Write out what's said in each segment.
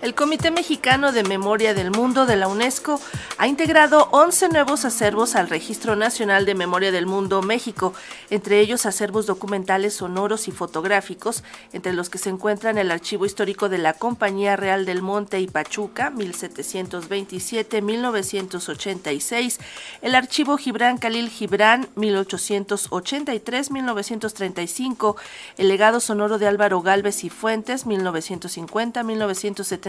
El Comité Mexicano de Memoria del Mundo de la UNESCO ha integrado 11 nuevos acervos al Registro Nacional de Memoria del Mundo México, entre ellos acervos documentales sonoros y fotográficos, entre los que se encuentran el Archivo Histórico de la Compañía Real del Monte y Pachuca, 1727-1986, el Archivo Gibran Khalil Gibran, 1883-1935, el Legado Sonoro de Álvaro Galvez y Fuentes, 1950-1970,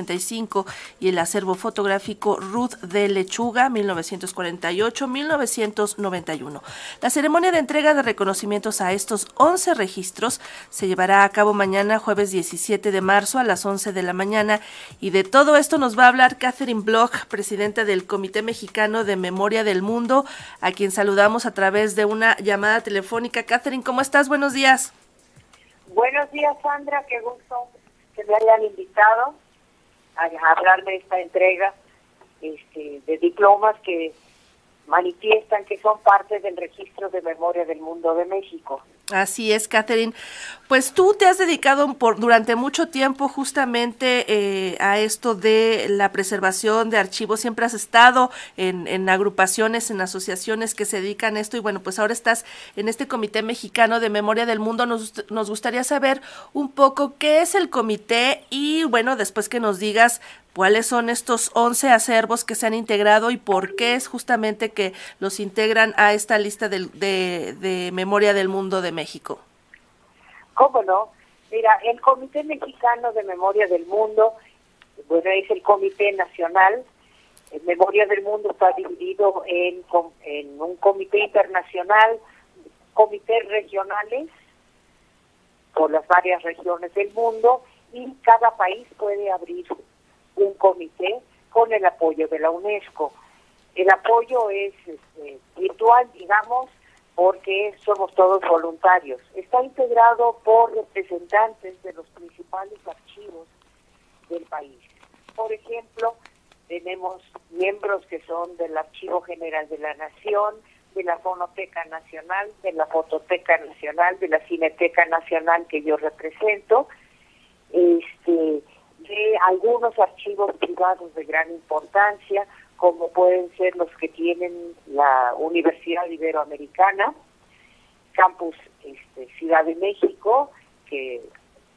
y el acervo fotográfico Ruth de Lechuga 1948-1991. La ceremonia de entrega de reconocimientos a estos 11 registros se llevará a cabo mañana jueves 17 de marzo a las 11 de la mañana y de todo esto nos va a hablar Catherine Bloch, presidenta del Comité Mexicano de Memoria del Mundo, a quien saludamos a través de una llamada telefónica. Catherine, ¿cómo estás? Buenos días. Buenos días, Sandra. Qué gusto que me hayan invitado hablar de esta entrega este, de diplomas que manifiestan que son parte del registro de memoria del mundo de México. Así es, Catherine. Pues tú te has dedicado por durante mucho tiempo justamente eh, a esto de la preservación de archivos. Siempre has estado en, en, agrupaciones, en asociaciones que se dedican a esto y bueno, pues ahora estás en este Comité Mexicano de Memoria del Mundo. Nos, nos gustaría saber un poco qué es el comité y bueno, después que nos digas cuáles son estos 11 acervos que se han integrado y por qué es justamente que los integran a esta lista de, de, Memoria del Mundo de México. ¿Cómo no? Mira, el Comité Mexicano de Memoria del Mundo, bueno, es el Comité Nacional. En Memoria del Mundo está dividido en, en un comité internacional, comités regionales por las varias regiones del mundo y cada país puede abrir un comité con el apoyo de la UNESCO. El apoyo es este, virtual, digamos, porque somos todos voluntarios. Está integrado por representantes de los principales archivos del país. Por ejemplo, tenemos miembros que son del Archivo General de la Nación, de la Fonoteca Nacional, de la Fototeca Nacional, de la Cineteca Nacional que yo represento, este, de algunos archivos privados de gran importancia, como pueden ser los que tienen la Universidad Iberoamericana, Campus este, Ciudad de México, que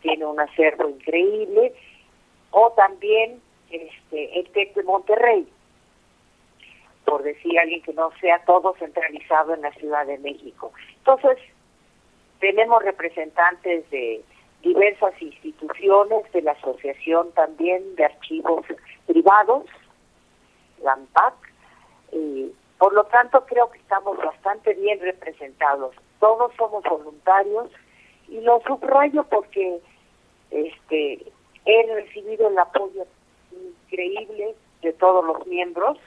tiene un acervo increíble, o también este, el TEC de Monterrey, por decir alguien que no sea todo centralizado en la Ciudad de México. Entonces, tenemos representantes de diversas instituciones, de la Asociación también de Archivos Privados, la AMPAC. por lo tanto, creo que estamos bastante bien representados. Todos somos voluntarios y lo subrayo porque este he recibido el apoyo increíble de todos los miembros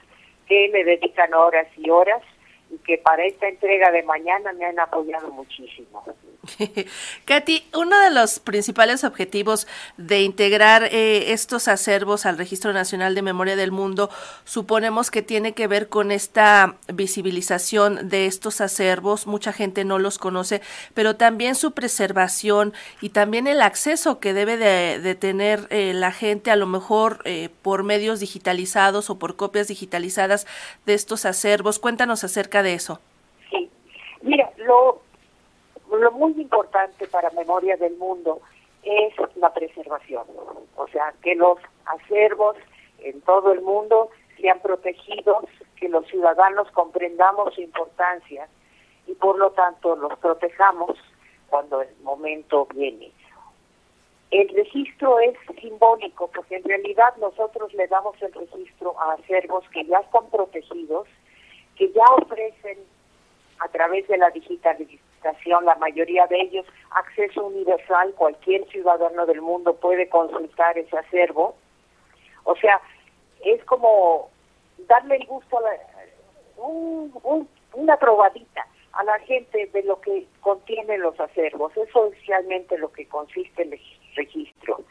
que me dedican horas y horas y que para esta entrega de mañana me han apoyado muchísimo. Katy, uno de los principales objetivos de integrar eh, estos acervos al Registro Nacional de Memoria del Mundo suponemos que tiene que ver con esta visibilización de estos acervos. Mucha gente no los conoce, pero también su preservación y también el acceso que debe de, tener eh, la gente, a lo mejor eh, por medios digitalizados o por copias digitalizadas de estos acervos. Cuéntanos acerca de eso. Sí, mira, lo lo muy importante para Memoria del Mundo es la preservación, o sea, que los acervos en todo el mundo sean protegidos, que los ciudadanos comprendamos su importancia y por lo tanto los protejamos cuando el momento viene. El registro es simbólico porque en realidad nosotros le damos el registro a acervos que ya están protegidos, que ya ofrecen a través de la la mayoría de ellos acceso universal, cualquier ciudadano del mundo puede consultar ese acervo. O sea, es como darle el gusto a la, una probadita a la gente de lo que contienen los acervos. Eso es realmente lo que consiste el registro.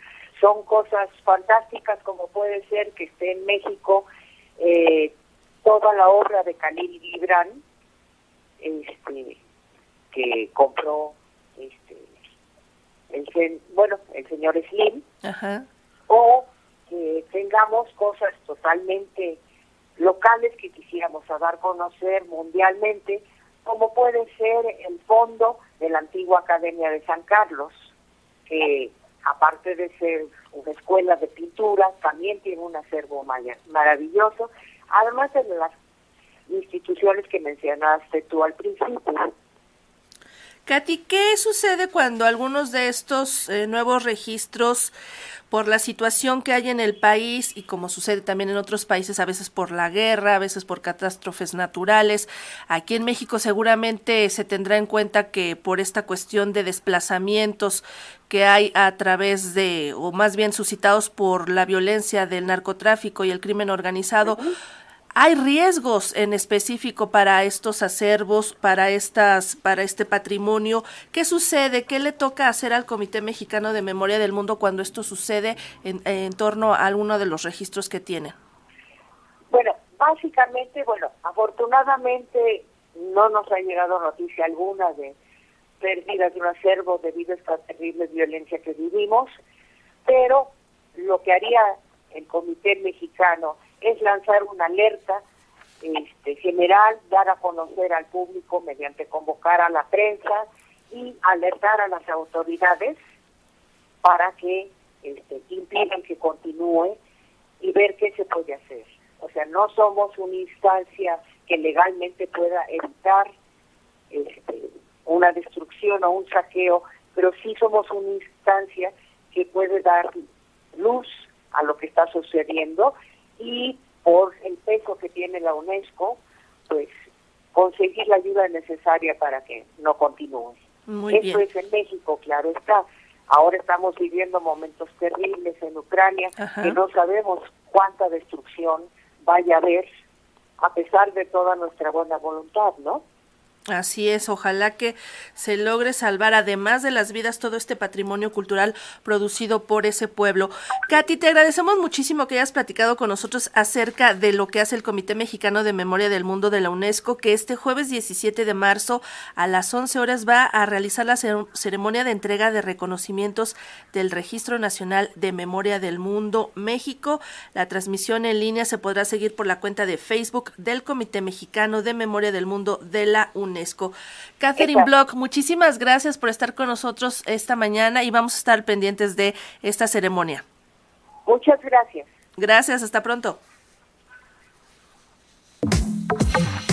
Son cosas fantásticas como puede ser que esté en México eh, toda la obra de Khalil Gibran, este, que compró este el bueno el señor Slim o que tengamos cosas totalmente locales que quisiéramos dar a conocer mundialmente, como puede ser el fondo de la antigua Academia de San Carlos, que aparte de ser una escuela de pintura, también tiene un acervo maravilloso, además de las instituciones que mencionaste tú al principio. Katy, ¿qué sucede cuando algunos de estos eh, nuevos registros, por la situación que hay en el país y como sucede también en otros países, a veces por la guerra, a veces por catástrofes naturales, aquí en México seguramente se tendrá en cuenta que por esta cuestión de desplazamientos que hay a través de, o más bien suscitados por la violencia del narcotráfico y el crimen organizado, ¿Hay riesgos en específico para estos acervos, para estas, para este patrimonio? ¿Qué sucede? ¿Qué le toca hacer al Comité Mexicano de Memoria del Mundo cuando esto sucede en, torno a alguno de los registros que tiene? Bueno, básicamente, bueno, afortunadamente no nos ha llegado noticia alguna de pérdidas de un acervo debido a esta terrible violencia que vivimos, pero lo que haría el Comité Mexicano es lanzar una alerta este, general, dar a conocer al público mediante convocar a la prensa y alertar a las autoridades para que este, impidan que continúe y ver qué se puede hacer. O sea, no somos una instancia que legalmente pueda evitar este, una destrucción o un saqueo, pero sí somos una instancia que puede dar luz a lo que está sucediendo y por el peso que tiene la UNESCO, pues conseguir la ayuda necesaria para que no continúe. Muy Esto es en México, claro está. Ahora estamos viviendo momentos terribles en Ucrania, que no sabemos cuánta destrucción vaya a haber, a pesar de toda nuestra buena voluntad, ¿no? Así es, ojalá que se logre salvar, además de las vidas, todo este patrimonio cultural producido por ese pueblo. Katy, te agradecemos muchísimo que hayas platicado con nosotros acerca de lo que hace el Comité Mexicano de Memoria del Mundo de la UNESCO, que este jueves 17 de marzo a las 11 horas va a realizar la ceremonia de entrega de reconocimientos del Registro Nacional de Memoria del Mundo México. La transmisión en línea se podrá seguir por la cuenta de Facebook del Comité Mexicano de Memoria del Mundo de la UNESCO. UNESCO. Catherine Block, muchísimas gracias por estar con nosotros esta mañana y vamos a estar pendientes de esta ceremonia. Muchas gracias. Gracias, hasta pronto.